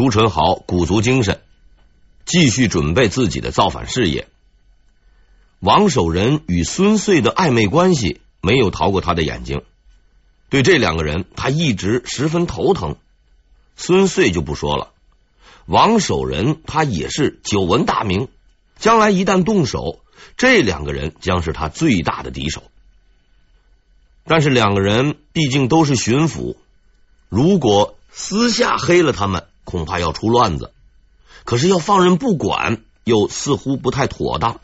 朱宸濠鼓足精神，继续准备自己的造反事业。王守仁与孙穗的暧昧关系没有逃过他的眼睛，对这两个人，他一直十分头疼。孙穗就不说了，王守仁他也是久闻大名，将来一旦动手，这两个人将是他最大的敌手。但是两个人毕竟都是巡抚，如果私下黑了他们，恐怕要出乱子。可是要放任不管，又似乎不太妥当。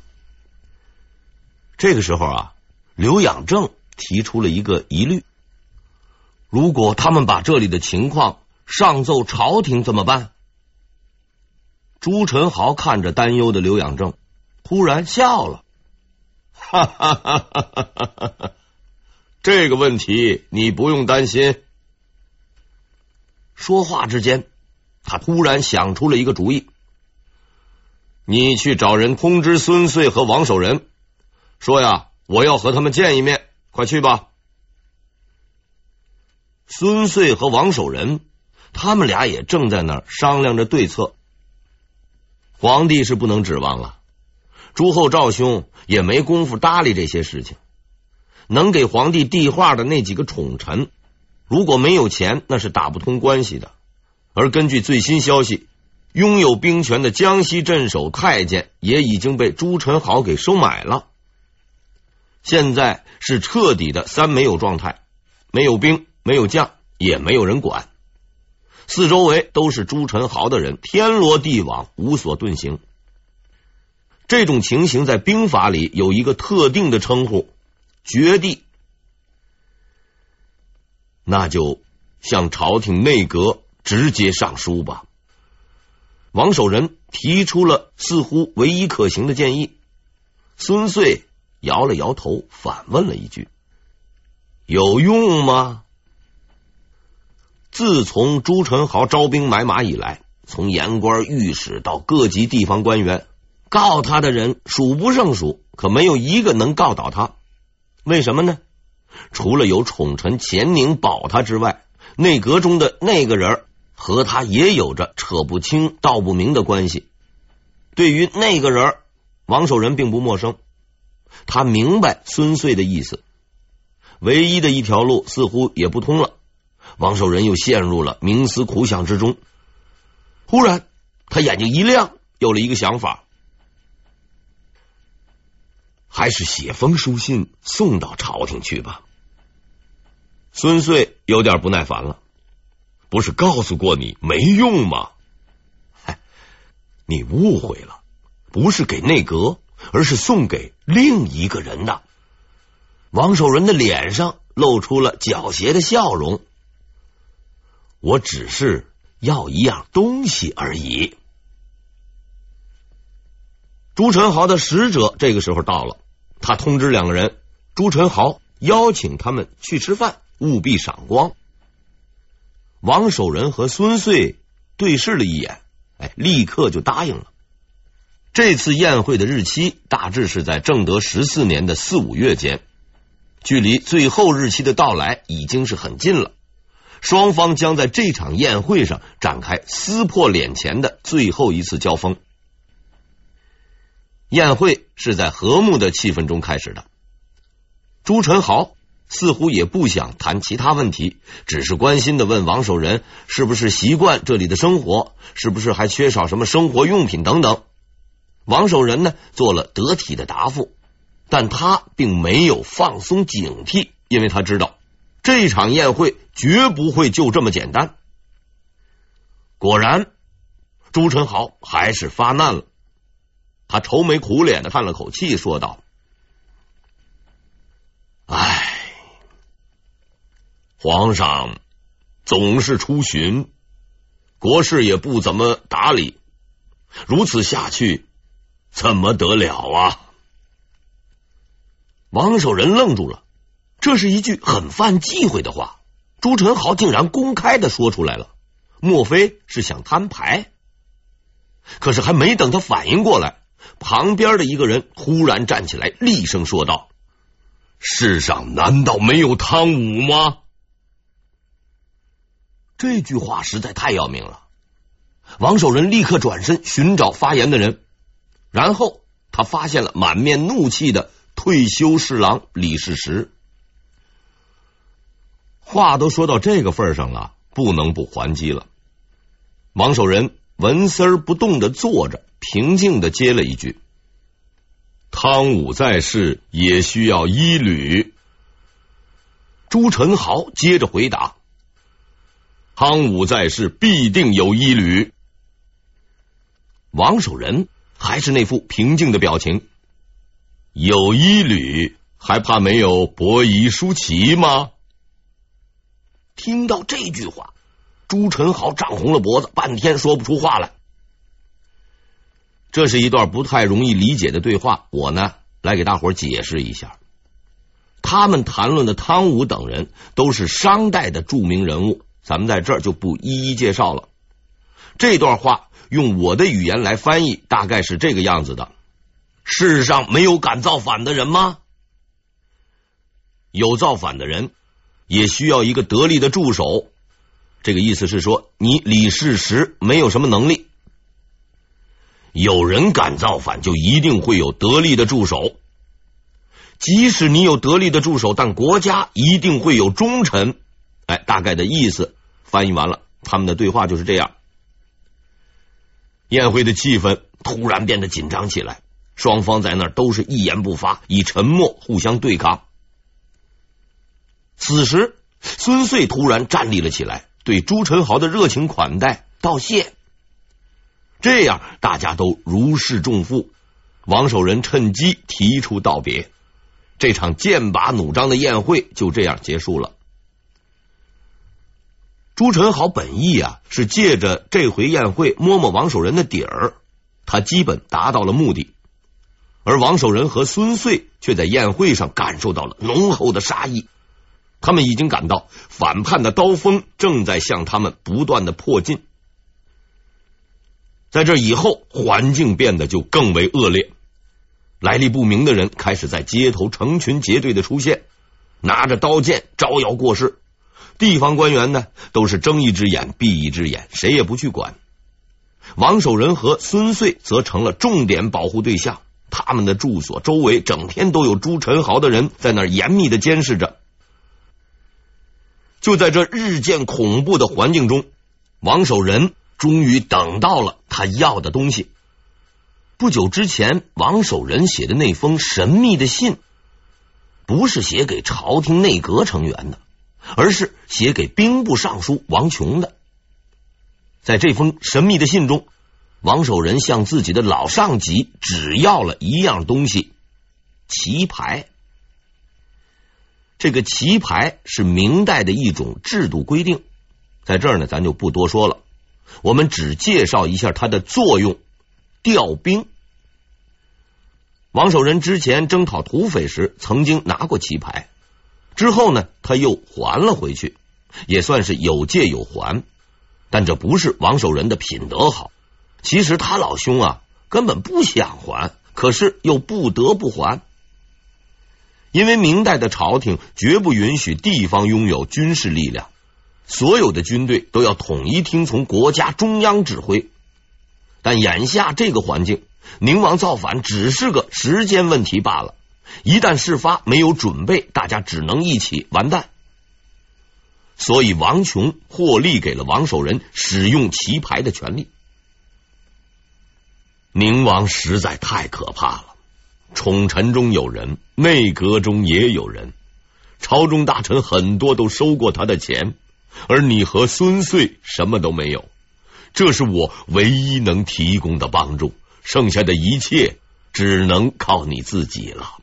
这个时候啊，刘养正提出了一个疑虑：如果他们把这里的情况上奏朝廷怎么办？朱宸濠看着担忧的刘养正，突然笑了：“哈哈哈哈哈哈！这个问题你不用担心。”说话之间，他突然想出了一个主意：“你去找人通知孙穗和王守仁，说呀，我要和他们见一面，快去吧。”孙穗和王守仁。他们俩也正在那儿商量着对策。皇帝是不能指望了，朱厚照兄也没工夫搭理这些事情。能给皇帝递话的那几个宠臣，如果没有钱，那是打不通关系的。而根据最新消息，拥有兵权的江西镇守太监也已经被朱宸濠给收买了。现在是彻底的三没有状态，没有兵，没有将，也没有人管。四周围都是朱宸濠的人，天罗地网，无所遁形。这种情形在兵法里有一个特定的称呼——绝地。那就向朝廷内阁直接上书吧。王守仁提出了似乎唯一可行的建议，孙穗摇了摇头，反问了一句：“有用吗？”自从朱宸濠招兵买马以来，从言官、御史到各级地方官员，告他的人数不胜数，可没有一个能告倒他。为什么呢？除了有宠臣钱宁保他之外，内阁中的那个人和他也有着扯不清道不明的关系。对于那个人，王守仁并不陌生，他明白孙穗的意思。唯一的一条路似乎也不通了。王守仁又陷入了冥思苦想之中。忽然，他眼睛一亮，有了一个想法：还是写封书信送到朝廷去吧。孙穗有点不耐烦了：“不是告诉过你没用吗？”“，你误会了，不是给内阁，而是送给另一个人的。”王守仁的脸上露出了狡黠的笑容。我只是要一样东西而已。朱宸濠的使者这个时候到了，他通知两个人，朱宸濠邀请他们去吃饭，务必赏光。王守仁和孙穗对视了一眼，哎，立刻就答应了。这次宴会的日期大致是在正德十四年的四五月间，距离最后日期的到来已经是很近了。双方将在这场宴会上展开撕破脸前的最后一次交锋。宴会是在和睦的气氛中开始的。朱宸濠似乎也不想谈其他问题，只是关心的问王守仁是不是习惯这里的生活，是不是还缺少什么生活用品等等。王守仁呢，做了得体的答复，但他并没有放松警惕，因为他知道。这场宴会绝不会就这么简单。果然，朱宸濠还是发难了。他愁眉苦脸的叹了口气，说道：“皇上总是出巡，国事也不怎么打理，如此下去怎么得了啊？”王守仁愣住了。这是一句很犯忌讳的话，朱宸濠竟然公开的说出来了，莫非是想摊牌？可是还没等他反应过来，旁边的一个人突然站起来，厉声说道：“世上难道没有汤武吗？”这句话实在太要命了。王守仁立刻转身寻找发言的人，然后他发现了满面怒气的退休侍郎李世石。话都说到这个份上了，不能不还击了。王守仁纹丝儿不动的坐着，平静的接了一句：“汤武在世，也需要医旅。”朱宸濠接着回答：“汤武在世，必定有一旅。”王守仁还是那副平静的表情：“有一旅，还怕没有伯夷叔齐吗？”听到这句话，朱宸濠涨红了脖子，半天说不出话来。这是一段不太容易理解的对话，我呢来给大伙解释一下。他们谈论的汤武等人都是商代的著名人物，咱们在这儿就不一一介绍了。这段话用我的语言来翻译，大概是这个样子的：世上没有敢造反的人吗？有造反的人。也需要一个得力的助手，这个意思是说，你李世石没有什么能力。有人敢造反，就一定会有得力的助手。即使你有得力的助手，但国家一定会有忠臣。哎，大概的意思翻译完了，他们的对话就是这样。宴会的气氛突然变得紧张起来，双方在那儿都是一言不发，以沉默互相对抗。此时，孙遂突然站立了起来，对朱宸濠的热情款待道谢。这样，大家都如释重负。王守仁趁机提出道别，这场剑拔弩张的宴会就这样结束了。朱宸濠本意啊，是借着这回宴会摸摸王守仁的底儿，他基本达到了目的。而王守仁和孙遂却在宴会上感受到了浓厚的杀意。他们已经感到反叛的刀锋正在向他们不断的迫近，在这以后，环境变得就更为恶劣。来历不明的人开始在街头成群结队的出现，拿着刀剑招摇过市。地方官员呢，都是睁一只眼闭一只眼，谁也不去管。王守仁和孙遂则成了重点保护对象，他们的住所周围整天都有朱宸濠的人在那儿严密的监视着。就在这日渐恐怖的环境中，王守仁终于等到了他要的东西。不久之前，王守仁写的那封神秘的信，不是写给朝廷内阁成员的，而是写给兵部尚书王琼的。在这封神秘的信中，王守仁向自己的老上级只要了一样东西——棋牌。这个棋牌是明代的一种制度规定，在这儿呢，咱就不多说了。我们只介绍一下它的作用：调兵。王守仁之前征讨土匪时曾经拿过棋牌，之后呢，他又还了回去，也算是有借有还。但这不是王守仁的品德好，其实他老兄啊根本不想还，可是又不得不还。因为明代的朝廷绝不允许地方拥有军事力量，所有的军队都要统一听从国家中央指挥。但眼下这个环境，宁王造反只是个时间问题罢了。一旦事发，没有准备，大家只能一起完蛋。所以王琼获利给了王守仁使用棋牌的权利。宁王实在太可怕了。宠臣中有人，内阁中也有人，朝中大臣很多都收过他的钱，而你和孙遂什么都没有，这是我唯一能提供的帮助，剩下的一切只能靠你自己了。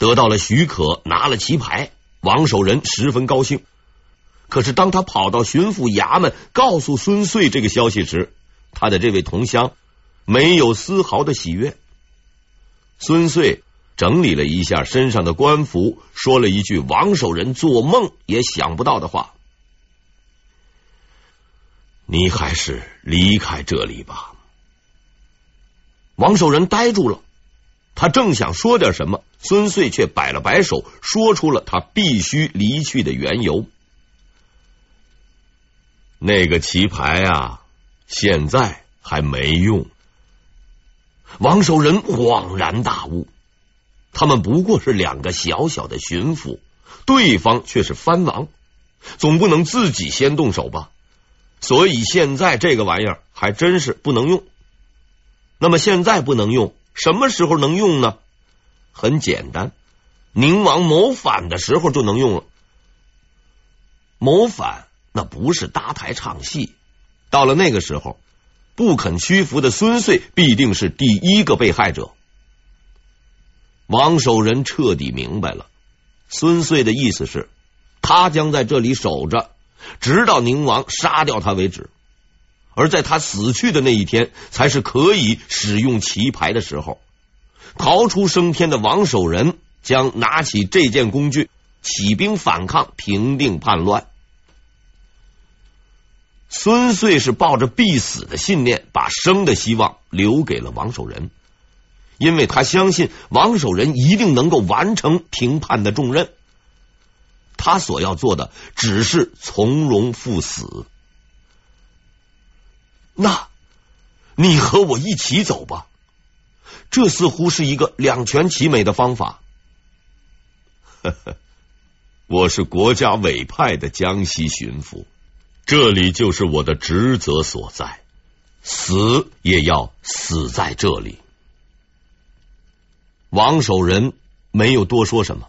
得到了许可，拿了棋牌，王守仁十分高兴。可是当他跑到巡抚衙门告诉孙穗这个消息时，他的这位同乡没有丝毫的喜悦。孙穗整理了一下身上的官服，说了一句王守仁做梦也想不到的话：“你还是离开这里吧。”王守仁呆住了，他正想说点什么，孙遂却摆了摆手，说出了他必须离去的缘由。那个棋牌啊，现在还没用。王守仁恍然大悟，他们不过是两个小小的巡抚，对方却是藩王，总不能自己先动手吧？所以现在这个玩意儿还真是不能用。那么现在不能用，什么时候能用呢？很简单，宁王谋反的时候就能用了。谋反那不是搭台唱戏，到了那个时候，不肯屈服的孙遂必定是第一个被害者。王守仁彻底明白了，孙遂的意思是，他将在这里守着。直到宁王杀掉他为止，而在他死去的那一天，才是可以使用棋牌的时候。逃出升天的王守仁将拿起这件工具，起兵反抗，平定叛乱。孙遂是抱着必死的信念，把生的希望留给了王守仁，因为他相信王守仁一定能够完成平叛的重任。他所要做的只是从容赴死。那，你和我一起走吧。这似乎是一个两全其美的方法。呵呵，我是国家委派的江西巡抚，这里就是我的职责所在，死也要死在这里。王守仁没有多说什么，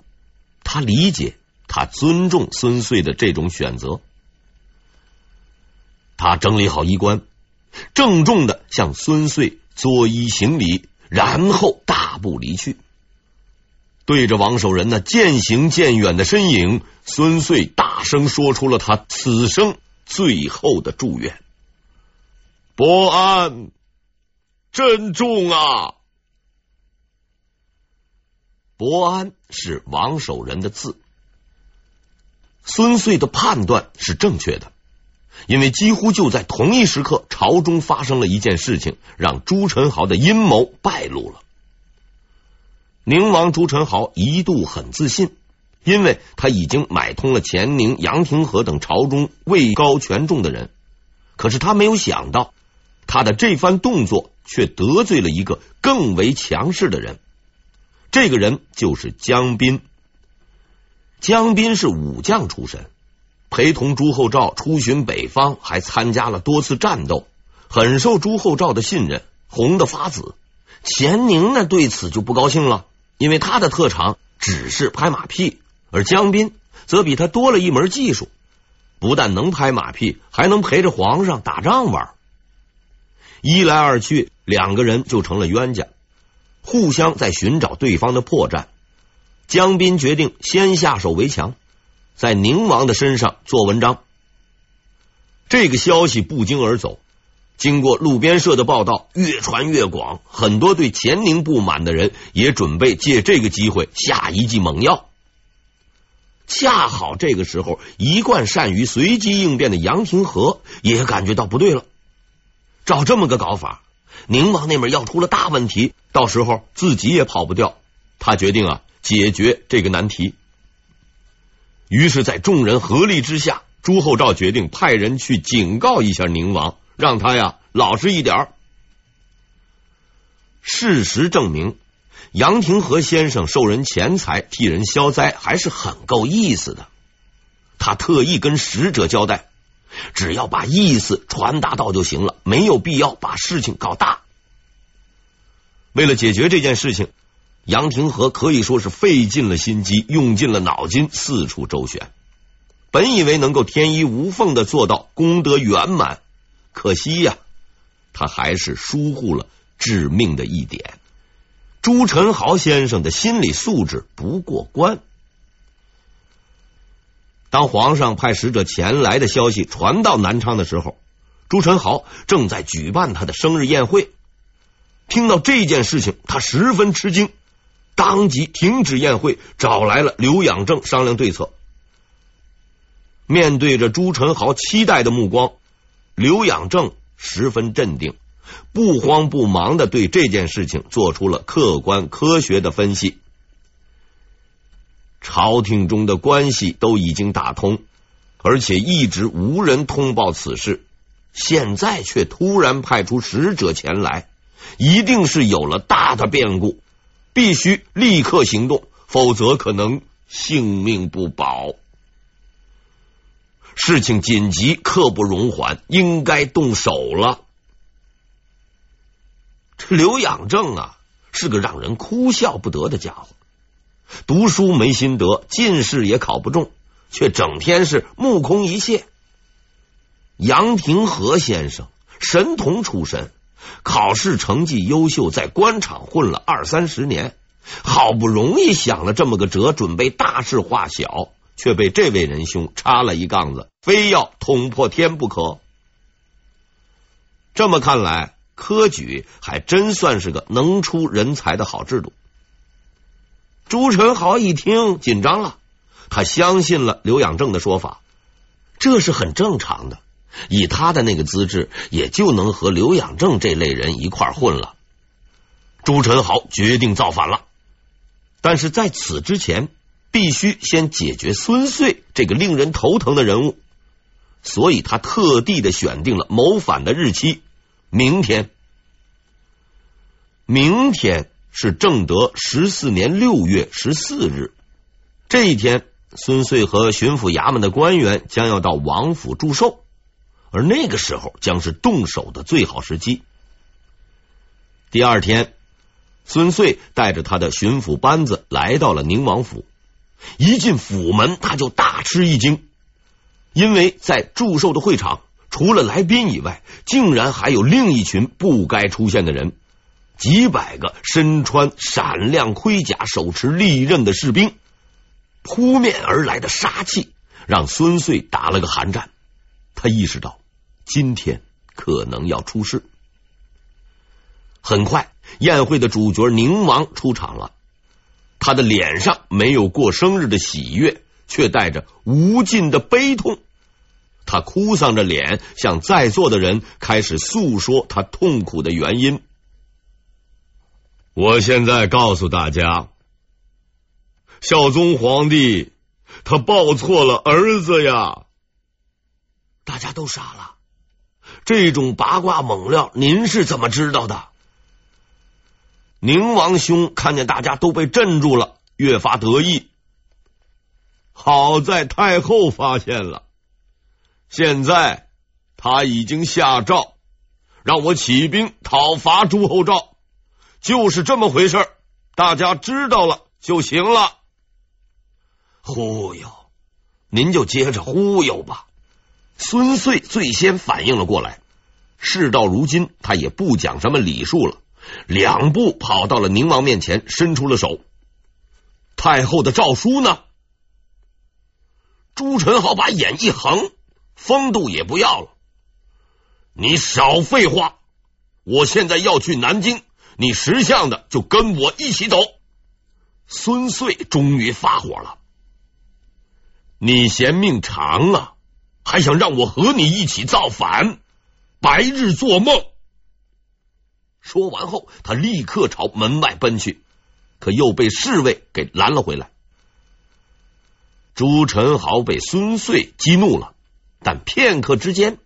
他理解。他尊重孙遂的这种选择，他整理好衣冠，郑重的向孙遂作揖行礼，然后大步离去。对着王守仁那渐行渐远的身影，孙遂大声说出了他此生最后的祝愿：“伯安，珍重啊！”伯安是王守仁的字。孙遂的判断是正确的，因为几乎就在同一时刻，朝中发生了一件事情，让朱宸濠的阴谋败露了。宁王朱宸濠一度很自信，因为他已经买通了钱宁、杨廷和等朝中位高权重的人。可是他没有想到，他的这番动作却得罪了一个更为强势的人，这个人就是江彬。江彬是武将出身，陪同朱厚照出巡北方，还参加了多次战斗，很受朱厚照的信任，红得发紫。钱宁呢，对此就不高兴了，因为他的特长只是拍马屁，而江彬则比他多了一门技术，不但能拍马屁，还能陪着皇上打仗玩。一来二去，两个人就成了冤家，互相在寻找对方的破绽。江彬决定先下手为强，在宁王的身上做文章。这个消息不胫而走，经过路边社的报道，越传越广。很多对乾宁不满的人也准备借这个机会下一剂猛药。恰好这个时候，一贯善于随机应变的杨廷和也感觉到不对了。照这么个搞法，宁王那边要出了大问题，到时候自己也跑不掉。他决定啊。解决这个难题，于是，在众人合力之下，朱厚照决定派人去警告一下宁王，让他呀老实一点。事实证明，杨廷和先生受人钱财替人消灾，还是很够意思的。他特意跟使者交代，只要把意思传达到就行了，没有必要把事情搞大。为了解决这件事情。杨廷和可以说是费尽了心机，用尽了脑筋，四处周旋。本以为能够天衣无缝的做到功德圆满，可惜呀，他还是疏忽了致命的一点：朱宸濠先生的心理素质不过关。当皇上派使者前来的消息传到南昌的时候，朱宸濠正在举办他的生日宴会。听到这件事情，他十分吃惊。当即停止宴会，找来了刘养正商量对策。面对着朱宸濠期待的目光，刘养正十分镇定，不慌不忙的对这件事情做出了客观科学的分析。朝廷中的关系都已经打通，而且一直无人通报此事，现在却突然派出使者前来，一定是有了大的变故，必须立刻行动，否则可能性命不保。事情紧急，刻不容缓，应该动手了。这刘养正啊，是个让人哭笑不得的家伙，读书没心得，进士也考不中。却整天是目空一切。杨廷和先生神童出身，考试成绩优秀，在官场混了二三十年，好不容易想了这么个辙，准备大事化小，却被这位仁兄插了一杠子，非要捅破天不可。这么看来，科举还真算是个能出人才的好制度。朱宸濠一听，紧张了。他相信了刘养正的说法，这是很正常的。以他的那个资质，也就能和刘养正这类人一块混了。朱宸濠决定造反了，但是在此之前，必须先解决孙遂这个令人头疼的人物，所以他特地的选定了谋反的日期，明天。明天是正德十四年六月十四日，这一天。孙遂和巡抚衙门的官员将要到王府祝寿，而那个时候将是动手的最好时机。第二天，孙遂带着他的巡抚班子来到了宁王府，一进府门，他就大吃一惊，因为在祝寿的会场，除了来宾以外，竟然还有另一群不该出现的人，几百个身穿闪亮盔甲、手持利刃的士兵。扑面而来的杀气让孙遂打了个寒战，他意识到今天可能要出事。很快，宴会的主角宁王出场了，他的脸上没有过生日的喜悦，却带着无尽的悲痛。他哭丧着脸，向在座的人开始诉说他痛苦的原因。我现在告诉大家。孝宗皇帝他抱错了儿子呀！大家都傻了。这种八卦猛料，您是怎么知道的？宁王兄看见大家都被镇住了，越发得意。好在太后发现了，现在他已经下诏让我起兵讨伐朱厚照，就是这么回事。大家知道了就行了。忽悠，您就接着忽悠吧。孙遂最先反应了过来，事到如今，他也不讲什么礼数了，两步跑到了宁王面前，伸出了手。太后的诏书呢？朱宸濠把眼一横，风度也不要了。你少废话！我现在要去南京，你识相的就跟我一起走。孙遂终于发火了。你嫌命长啊，还想让我和你一起造反？白日做梦！说完后，他立刻朝门外奔去，可又被侍卫给拦了回来。朱宸濠被孙遂激怒了，但片刻之间，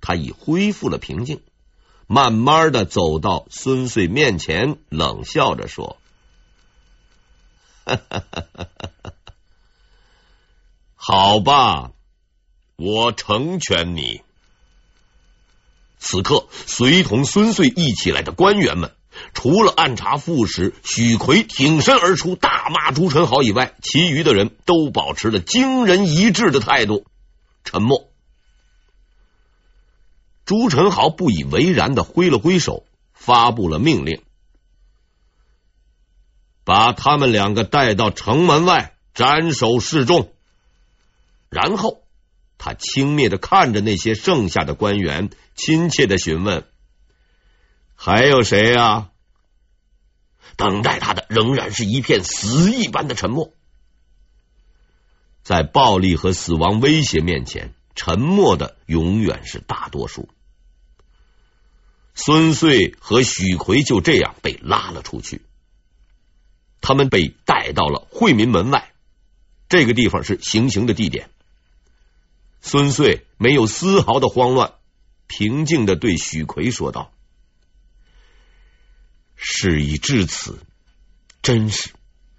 他已恢复了平静，慢慢的走到孙遂面前，冷笑着说：“哈哈哈哈哈。”好吧，我成全你。此刻，随同孙遂一起来的官员们，除了按察副使许奎挺身而出大骂朱宸濠以外，其余的人都保持了惊人一致的态度，沉默。朱宸濠不以为然的挥了挥手，发布了命令：把他们两个带到城门外斩首示众。然后，他轻蔑的看着那些剩下的官员，亲切的询问：“还有谁呀？”等待他的仍然是一片死一般的沉默。在暴力和死亡威胁面前，沉默的永远是大多数。孙遂和许奎就这样被拉了出去，他们被带到了惠民门外，这个地方是行刑的地点。孙穗没有丝毫的慌乱，平静的对许奎说道：“事已至此，真是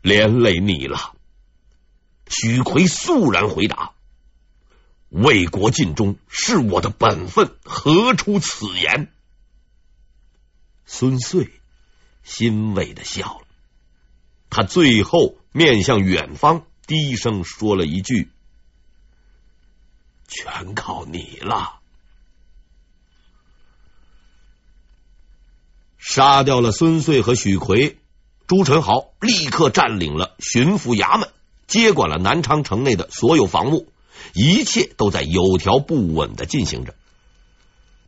连累你了。”许奎肃然回答：“为国尽忠是我的本分，何出此言？”孙穗欣慰的笑了，他最后面向远方，低声说了一句。全靠你了！杀掉了孙穗和许奎，朱宸濠立刻占领了巡抚衙门，接管了南昌城内的所有防务，一切都在有条不紊的进行着。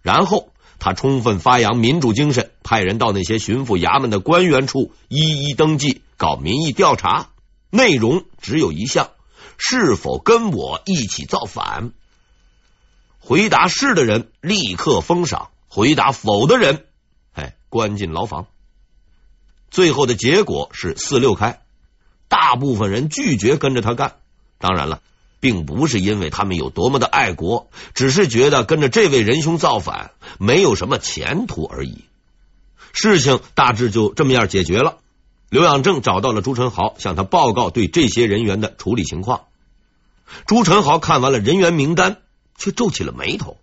然后他充分发扬民主精神，派人到那些巡抚衙门的官员处一一登记，搞民意调查，内容只有一项：是否跟我一起造反？回答是的人立刻封赏，回答否的人，哎，关进牢房。最后的结果是四六开，大部分人拒绝跟着他干。当然了，并不是因为他们有多么的爱国，只是觉得跟着这位仁兄造反没有什么前途而已。事情大致就这么样解决了。刘养正找到了朱宸濠，向他报告对这些人员的处理情况。朱宸濠看完了人员名单。却皱起了眉头。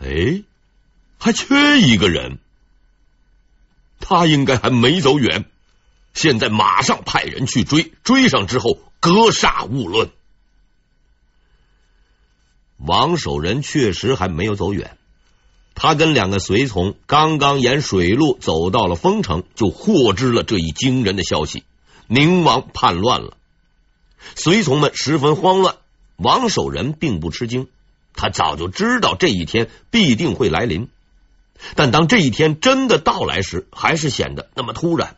哎，还缺一个人，他应该还没走远。现在马上派人去追，追上之后格杀勿论。王守仁确实还没有走远，他跟两个随从刚刚沿水路走到了丰城，就获知了这一惊人的消息：宁王叛乱了。随从们十分慌乱，王守仁并不吃惊。他早就知道这一天必定会来临，但当这一天真的到来时，还是显得那么突然。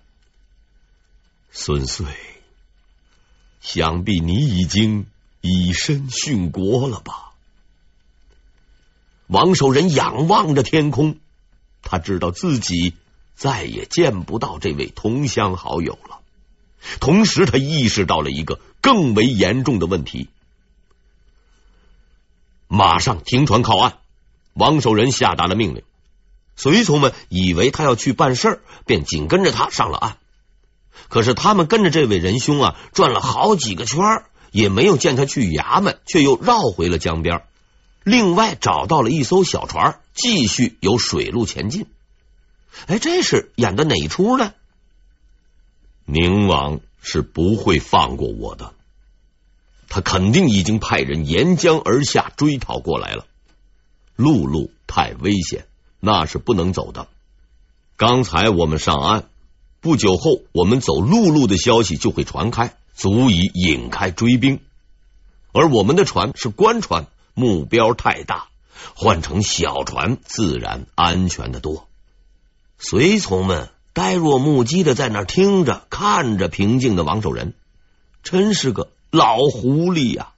孙穗，想必你已经以身殉国了吧？王守仁仰望着天空，他知道自己再也见不到这位同乡好友了。同时，他意识到了一个更为严重的问题。马上停船靠岸！王守仁下达了命令。随从们以为他要去办事儿，便紧跟着他上了岸。可是他们跟着这位仁兄啊，转了好几个圈，也没有见他去衙门，却又绕回了江边。另外找到了一艘小船，继续由水路前进。哎，这是演的哪一出呢？宁王是不会放过我的。他肯定已经派人沿江而下追讨过来了。陆路太危险，那是不能走的。刚才我们上岸，不久后我们走陆路的消息就会传开，足以引开追兵。而我们的船是官船，目标太大，换成小船自然安全的多。随从们呆若木鸡的在那听着看着，平静的王守仁真是个。老狐狸呀、